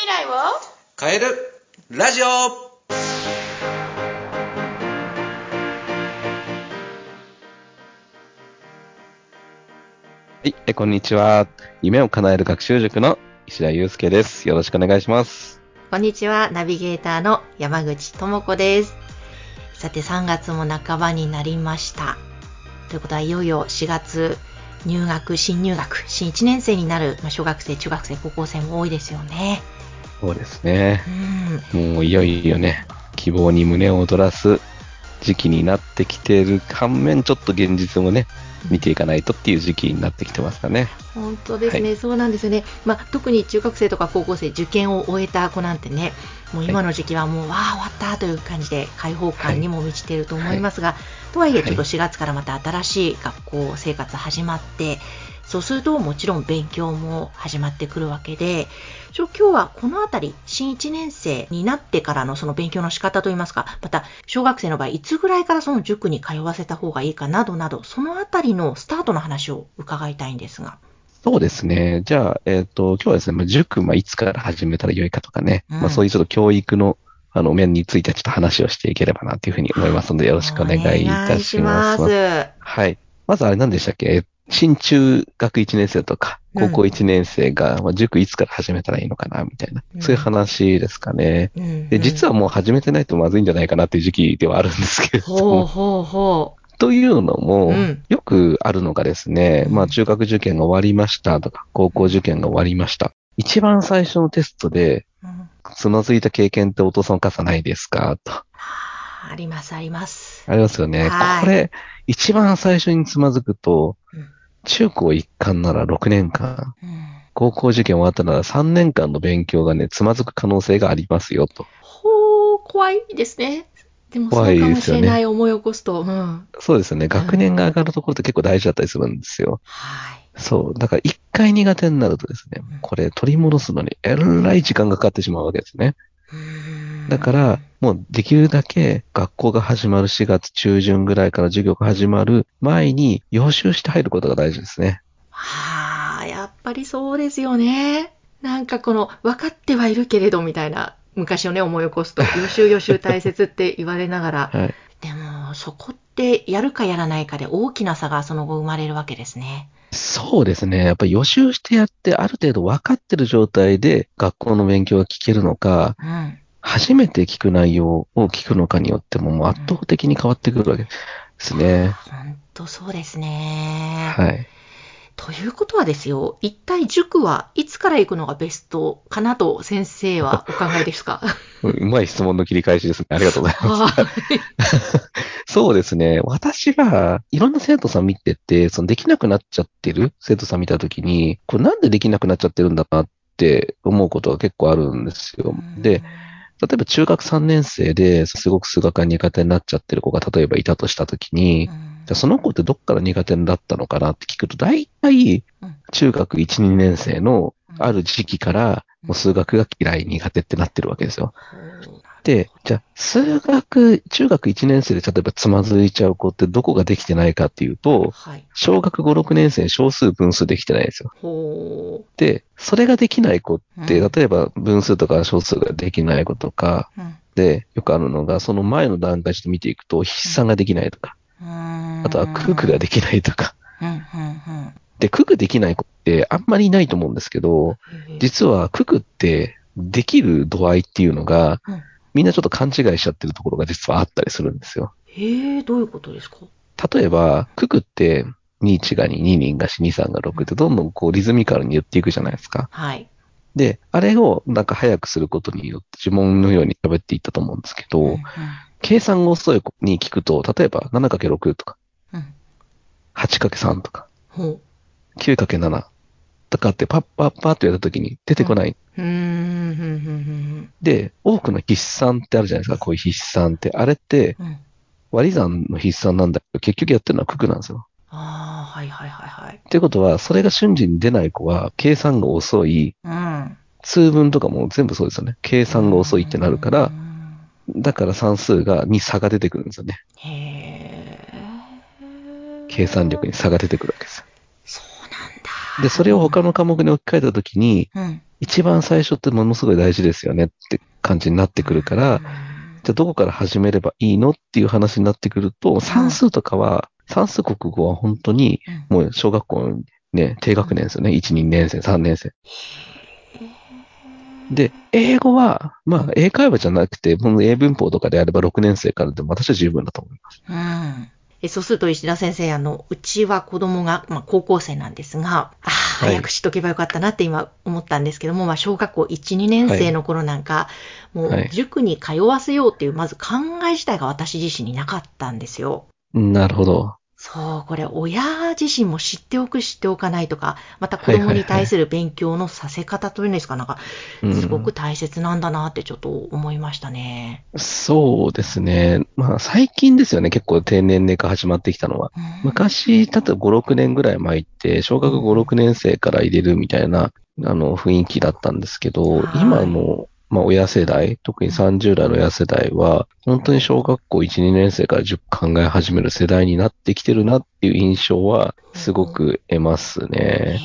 未来を？変えるラジオはい、えこんにちは。夢を叶える学習塾の石田祐介です。よろしくお願いします。こんにちは、ナビゲーターの山口智子です。さて、3月も半ばになりました。ということは、いよいよ4月、入学、新入学、新1年生になる、まあ、小学生、中学生、高校生も多いですよね。そうですねう。ん。もういよいよね、希望に胸を躍らす時期になってきている反面、ちょっと現実もね、見ていかないとっていう時期になってきてますかね。本当ですね、はそうなんですよね。まあ、特に中学生とか高校生、受験を終えた子なんてね、もう今の時期はもう、わあ、終わったという感じで、開放感にも満ちていると思いますが、とはいえ、ちょっと4月からまた新しい学校生活始まって、そうするともちろん勉強も始まってくるわけで、ちょ今日はこのあたり、新1年生になってからのその勉強の仕方といいますか、また小学生の場合、いつぐらいからその塾に通わせた方がいいかなどなど、そのあたりのスタートの話を伺いたいんですが。そうですね。じゃあ、えっ、と、今日はですね、まあ、塾、まあ、いつから始めたらよいかとかね、うんまあ、そういうちょっと教育の、あの、面についてちょっと話をしていければなというふうに思いますので、よろしくお願いいたします。はい。まずあれ何でしたっけ？新中学1年生とか、うん高校1年生が、まあ、塾いつから始めたらいいのかな、みたいな、うんそういう話ですかね。ます。うんで、実はもう始めてないとまずいんじゃないかなっていう時期ではあるんですけれどほうも、ほうほというのも、うんよくあるのがですね、うんまあ中学受験が終わりましたとか、高校受験が終わりました。一番最初のテストで、う。うんつまずいた経験ってお父さんお母さんないですか？と。あります、あります。ありますよね。はいこれ、一番最初につまずくと、うん中高一貫なら6年間、うん高校受験終わったなら3年間の勉強がね、つまずく可能性がありますよと。ほう、怖いですね。でもそうかもしれない思い起こすと。うん。そうですよね。学年が上がるところって結構大事だったりするんですよ。はい。そう。だから一回苦手になるとですねうん、これ取り戻すのにえらい時間がかかってしまうわけですね。うんだから、もうできるだけ学校が始まる4月中旬ぐらいから授業が始まる前に予習して入ることが大事ですね。はあ、やっぱりそうですよね。なんかこの、分かってはいるけれどみたいな、昔をね、思い起こすと、予習予習大切って言われながら、はい。でも、そこってやるかやらないかで大きな差がその後生まれるわけですね。そうですね。やっぱり予習してやって、ある程度分かってる状態で学校の勉強が聞けるのか、うん。初めて聞く内容を聞くのかによっても、もう圧倒的に変わってくるわけですね。本当そうですね。はい。ということはですよ、一体塾はいつから行くのがベストかなと先生はお考えですか？う うまい質問の切り返しですね。ありがとうございます。はい そうですね。私は、いろんな生徒さん見てて、そのできなくなっちゃってる生徒さん見たときに、これなんでできなくなっちゃってるんだなって思うことが結構あるんですよ。で、、例えば中学3年生ですごく数学が苦手になっちゃってる子が例えばいたとしたときに、じゃあその子ってどっから苦手になったのかなって聞くと、大体うん。中学1、2年生のある時期から、もう数学が嫌い、苦手ってなってるわけですよ。で、じゃあ、数学、中学1年生で例えばつまずいちゃう子ってどこができてないかっていうと、はい。小学5、6年生に小数分数できてないんですよ。ほで、それができない子って、うん例えば分数とか小数ができない子とかう。うんで、よくあるのが、その前の段階ちょっと見ていくと、筆算ができないとか、あとは九九ができないとか。で、九九できない子ってあんまりいないと思うんですけど、うん。実は九九ってできる度合いっていうのがうん、みんなちょっと勘違いしちゃってるところが実はあったりするんですよ。へえ、どういうことですか？例えば、九九って、2、1が2、2、2が4、2、3が6ってどんどんこうリズミカルに言っていくじゃないですか。はい。で、あれをなんか早くすることによって呪文のように喋っていったと思うんですけど、うん計算が遅い子に聞くと、例えば 7×6 とか、うん。8×3 とか、ほ 9×7 とかってパッパッパッとやったときに出てこない。で、多くの筆算ってあるじゃないですか、こういう筆算って。あれって。割り算の筆算なん。だけど、結局やってるのは九九なん。ですよ。ああ、はいはいはいはい。っていうことは、それが瞬時に出ない子は、計算が遅い、うん。通分とかも全部そうですよね。計算が遅いってなるから、だから算数が、に差が出てくるん。ですよね。へえ。計算力に差が出てくるわけですよ。で、それを他の科目に置き換えたときに、うん。一番最初ってものすごい大事ですよねって感じになってくるから、じゃあどこから始めればいいのっていう話になってくると、算数とかは、算数国語は本当に、うんもう小学校のね、低学年ですよね。1、2年生、3年生。で、英語は、まあ、英会話じゃなくて、英文法とかであれば6年生からでも私は十分だと思います。うん。えそうすると石田先生、あの、うちは子供が、まあ、高校生なんですが、あ早く知っとけばよかったなって今思ったんですけども、まあ、小学校1、2年生の頃なんか、もうはい塾に通わせようっていう、まず考え自体が私自身になかったんですよ。なるほど。そう、これ、親自身も知っておく、知っておかないとか、また子供に対する勉強のさせ方というんですか、なんか、うんすごく大切なんだなってちょっと思いましたね。そうですね。まあ、最近ですよね。結構低年齢化始まってきたのは。うん昔、例えば5、6年ぐらい前って、小学5、6年生から入れるみたいな、あの、雰囲気だったんですけど、はい今の、まあ、親世代、特に30代の親世代は、本当に小学校1、2年生から塾考え始める世代になってきてるなっていう印象は、すごく得ますね。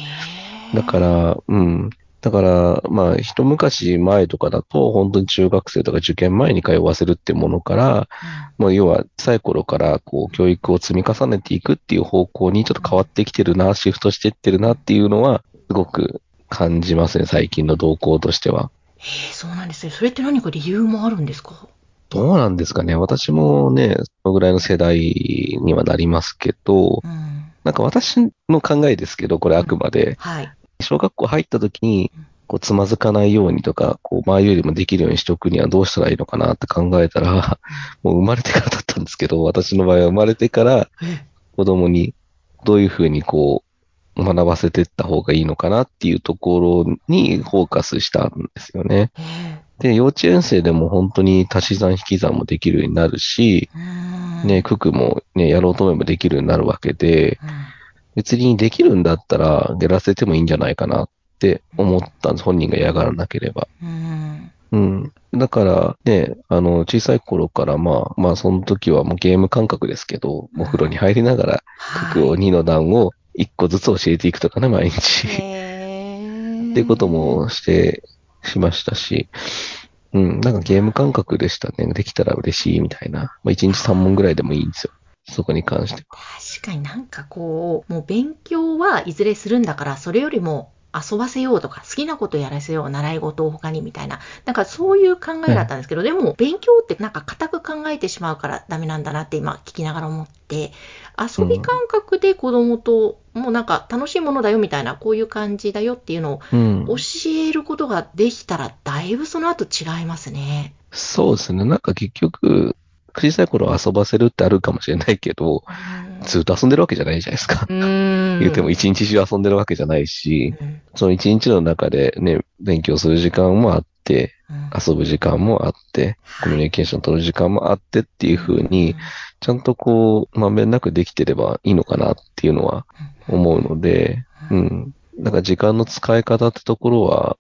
だから、うん。だから、まあ、一昔前とかだと、本当に中学生とか受験前に通わせるっていうものから、もう要は、小さい頃から、こう、教育を積み重ねていくっていう方向にちょっと変わってきてるな、シフトしていってるなっていうのは、すごく感じますね、最近の動向としては。へえそうなんですね。それって何か理由もあるんですか？どうなんですかね。私もね、そのぐらいの世代にはなりますけど、うん。なんか私の考えですけど、これあくまで、はい。小学校入った時に、こう、つまずかないようにとか、こう、前よりもできるようにしておくにはどうしたらいいのかなって考えたら、もう生まれてからだったんですけど、私の場合は生まれてからえ子供にどういうふうにこう、学ばせていった方がいいのかなっていうところにフォーカスしたんですよね。えで、幼稚園生でも本当に足し算引き算もできるようになるし、うんね、九九もね、やろうと思えばできるようになるわけで、うん別にできるんだったらやらせてもいいんじゃないかなって思ったんです。本人が嫌がらなければ。うんうん。だから、ね、あの、小さい頃から、まあ、まあ、その時はもうゲーム感覚ですけど、お風呂に入りながら、九九を2の段を1個ずつ教えていくとかね、毎日。へえってこともして、しましたし、うん、なんかゲーム感覚でしたね。できたら嬉しいみたいな。まあ、1日3問ぐらいでもいいんですよ。そこに関しては。確かになんかこう、もう勉強はいずれするんだから、それよりも遊ばせようとか、好きなことやらせよう、習い事を他にみたいな、なんかそういう考えだったんですけど、でも勉強ってなんか固く考えてしまうからダメなんだなって今聞きながら思って、遊び感覚で子供と、もうなんか楽しいものだよみたいな、こういう感じだよっていうのをうん。教えることができたら、だいぶその後違いますね。そうですね。なんか結局、小さい頃遊ばせるってあるかもしれないけど、ずっと遊んでるわけじゃないじゃないですか。うん。言うても一日中遊んでるわけじゃないし、うんその一日の中でね、勉強する時間もあって、うん遊ぶ時間もあって、コミュニケーション取る時間もあってっていう風に、ちゃんとこう、まんべんなくできてればいいのかなっていうのは思うので、うん。だから時間の使い方ってところは、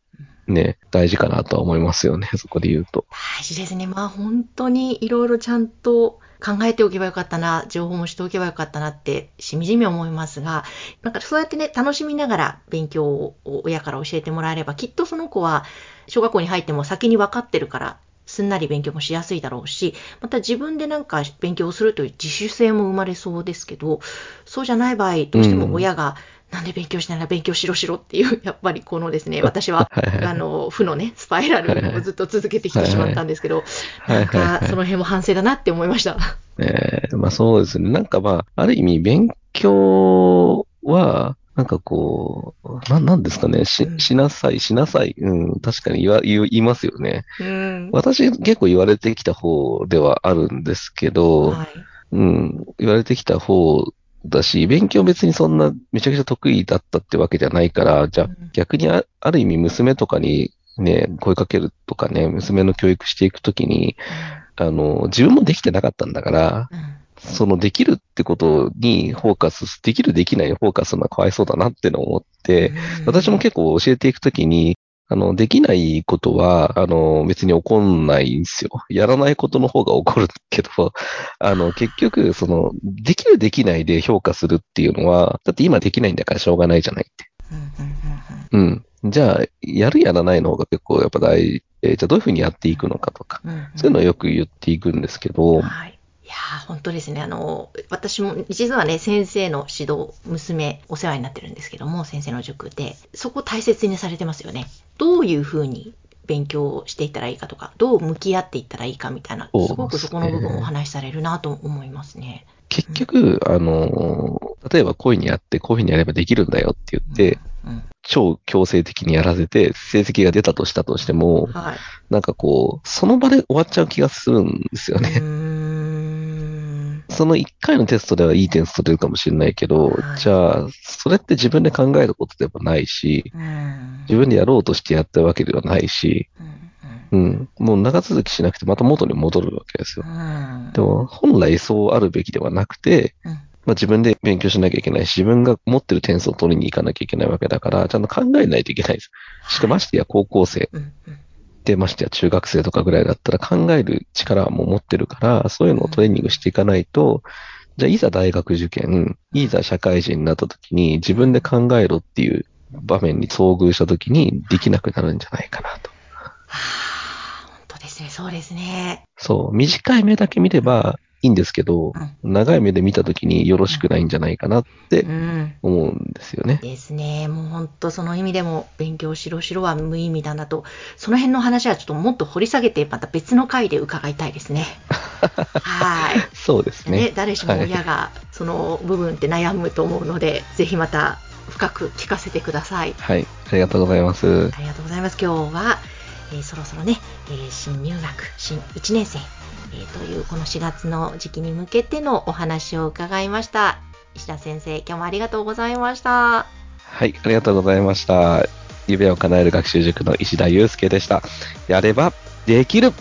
ね、大事かなとは思いますよね、そこで言うと。大事ですね。まあ本当にいろいろちゃんと考えておけばよかったな、情報もしておけばよかったなってしみじみ思いますが、なんかそうやってね、楽しみながら勉強を親から教えてもらえれば、きっとその子は小学校に入っても先に分かってるから、すんなり勉強もしやすいだろうし、また自分でなんか勉強をするという自主性も生まれそうですけど、そうじゃない場合、どうしても親が、なんで勉強しないな、勉強しろしろっていう、やっぱりこのですね、私は、あの、負のね、スパイラルをずっと続けてきてしまったんですけど、なんか、その辺も反省だなって思いました。えーまあそうですね。なんかまあ、ある意味勉強は、なんかこう、な、なんですかね。しう、んしなさい、しなさい。うん、確かに言わ、言いますよね。うん。私結構言われてきた方ではあるんですけど、はい。うん、言われてきた方だし、勉強別にそんなめちゃくちゃ得意だったってわけじゃないから、じゃあうん。逆にあある意味娘とかにね、声かけるとかね、娘の教育していくときに、あの、自分もできてなかったんだから、うん。そのできるってことにフォーカス、できるできないにフォーカスはかわいそうだなってのを思って、私も結構教えていくときに、あの、できないことは、あの、別に起こんないんですよ。やらないことの方が起こるけど、あの、結局、その、できるできないで評価するっていうのは、だって今できないんだからしょうがないじゃないって。うん。じゃあ、やるやらないの方が結構やっぱ大事で、じゃあどういうふうにやっていくのかとか、そういうのをよく言っていくんですけど、はい。いやー本当ですね。あの、私も、実はね、先生の指導、娘、お世話になってるんですけども、先生の塾で、そこ大切にされてますよね。どういうふうに勉強していったらいいかとか、どう向き合っていったらいいかみたいな、すごくそこの部分をお話しされるなと思いますね。結局、あの、例えばこういうふうにやって、こういうふうにやればできるんだよって言って、うん、超強制的にやらせて、成績が出たとしたとしてもうん。、はい。なんかこう、その場で終わっちゃう気がするんですよね。ん。その1回のテストではいい点数取れるかもしれないけど、はいじゃあ、それって自分で考えることでもないし、うん。自分でやろうとしてやったわけではないし、うんうん、もう長続きしなくてまた元に戻るわけですよう。ん。でも、本来そうあるべきではなくて、うん、まあ、自分で勉強しなきゃいけないし、自分が持ってる点数を取りに行かなきゃいけないわけだから、ちゃんと考えないといけないです。しかもましてや高校生うん。うん。で、ましてや中学生とかぐらいだったら考える力はもう持ってるから、そういうのをトレーニングしていかないと、じゃあいざ大学受験、いざ社会人になった時に自分で考えろっていう場面に遭遇した時にできなくなるんじゃないかなと。はあ、本当ですね。そうですね。そう、短い目だけ見ればいいんですけど、長い目で見た時によろしくないんじゃないかなってうん。思うんですよね。ですね。もう本当その意味でも勉強しろしろは無意味だなと、その辺の話はちょっともっと掘り下げて、また別の回で伺いたいですね。はい。そうですね。ね、誰しも親がその部分って悩むと思うので、ぜひまた深く聞かせてください。はい。ありがとうございます。ありがとうございます。今日は、えーそろそろね、えー新入学、新1年生、えーというこの4月の時期に向けてのお話を伺いました。石田先生、今日もありがとうございました。はい。ありがとうございました。夢を叶える学習塾の石田祐介でした。やればできる